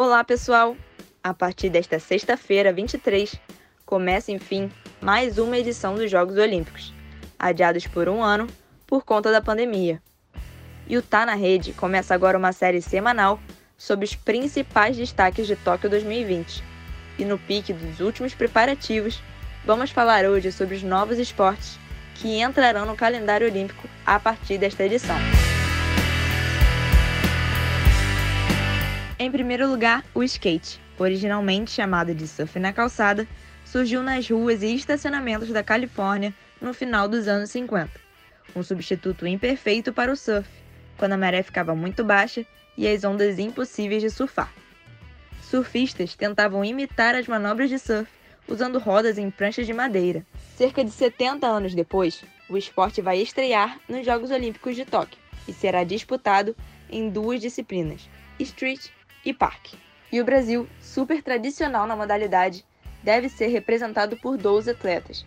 Olá, pessoal! A partir desta sexta-feira, 23, começa, enfim, mais uma edição dos Jogos Olímpicos, adiados por um ano por conta da pandemia. E o Tá na Rede começa agora uma série semanal sobre os principais destaques de Tóquio 2020. E no pique dos últimos preparativos, vamos falar hoje sobre os novos esportes que entrarão no calendário olímpico a partir desta edição. Em primeiro lugar, o skate, originalmente chamado de surf na calçada, surgiu nas ruas e estacionamentos da Califórnia no final dos anos 50. Um substituto imperfeito para o surf, quando a maré ficava muito baixa e as ondas impossíveis de surfar. Surfistas tentavam imitar as manobras de surf usando rodas em pranchas de madeira. Cerca de 70 anos depois, o esporte vai estrear nos Jogos Olímpicos de Tóquio e será disputado em duas disciplinas, street e parque. E o Brasil, super tradicional na modalidade, deve ser representado por 12 atletas,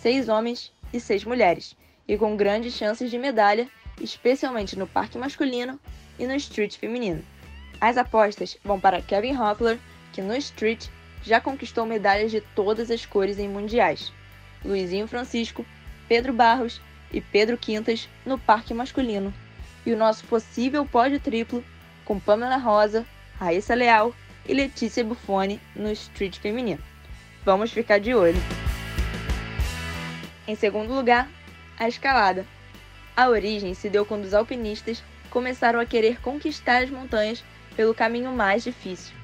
6 homens e 6 mulheres, e com grandes chances de medalha, especialmente no parque masculino e no street feminino. As apostas vão para Kevin Hoffler, que no street já conquistou medalhas de todas as cores em mundiais, Luizinho Francisco, Pedro Barros e Pedro Quintas no parque masculino, e o nosso possível pódio triplo com Pamela Rosa, Raíssa Leal e Letícia Buffoni no street feminino. Vamos ficar de olho. Em segundo lugar, a escalada. A origem se deu quando os alpinistas começaram a querer conquistar as montanhas pelo caminho mais difícil.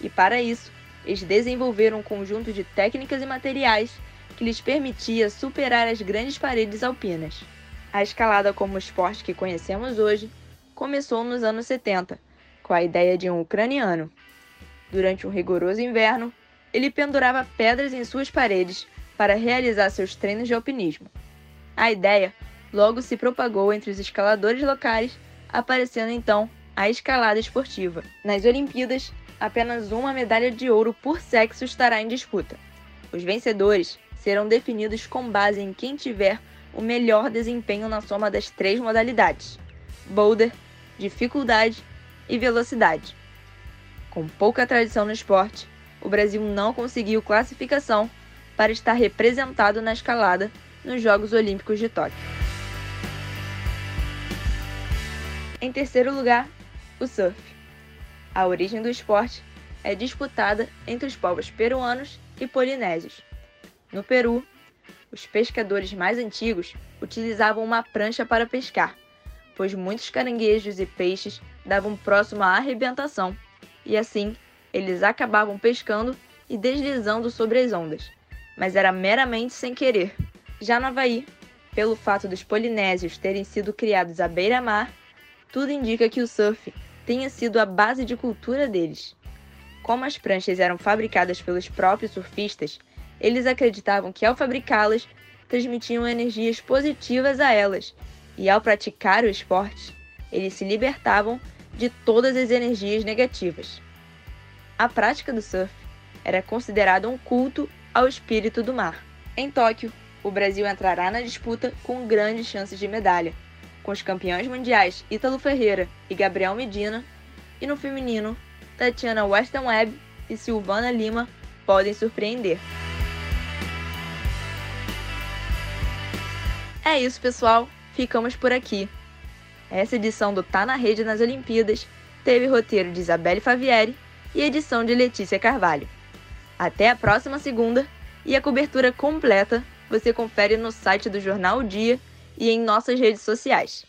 E para isso, eles desenvolveram um conjunto de técnicas e materiais que lhes permitia superar as grandes paredes alpinas. A escalada como esporte que conhecemos hoje começou nos anos 70, com a ideia de um ucraniano. Durante um rigoroso inverno, ele pendurava pedras em suas paredes para realizar seus treinos de alpinismo. A ideia logo se propagou entre os escaladores locais, aparecendo então a escalada esportiva. Nas Olimpíadas, apenas uma medalha de ouro por sexo estará em disputa. Os vencedores serão definidos com base em quem tiver o melhor desempenho na soma das três modalidades: boulder, dificuldade e velocidade. Com pouca tradição no esporte, o Brasil não conseguiu classificação para estar representado na escalada nos Jogos Olímpicos de Tóquio. Em terceiro lugar, o surf. A origem do esporte é disputada entre os povos peruanos e polinésios. No Peru, os pescadores mais antigos utilizavam uma prancha para pescar, pois muitos caranguejos e peixes davam próximo à arrebentação, e assim eles acabavam pescando e deslizando sobre as ondas, mas era meramente sem querer. Já no Havaí, pelo fato dos polinésios terem sido criados à beira-mar, tudo indica que o surf tenha sido a base de cultura deles. Como as pranchas eram fabricadas pelos próprios surfistas, eles acreditavam que ao fabricá-las, transmitiam energias positivas a elas, e ao praticar o esporte, eles se libertavam de todas as energias negativas. A prática do surf era considerada um culto ao espírito do mar. Em Tóquio, o Brasil entrará na disputa com grandes chances de medalha, com os campeões mundiais Ítalo Ferreira e Gabriel Medina, e no feminino, Tatiana Weston Webb e Silvana Lima podem surpreender. É isso, pessoal. Ficamos por aqui. Essa edição do Tá na Rede nas Olimpíadas teve roteiro de Isabelle Favieri e edição de Letícia Carvalho. Até a próxima segunda e a cobertura completa você confere no site do Jornal o Dia e em nossas redes sociais.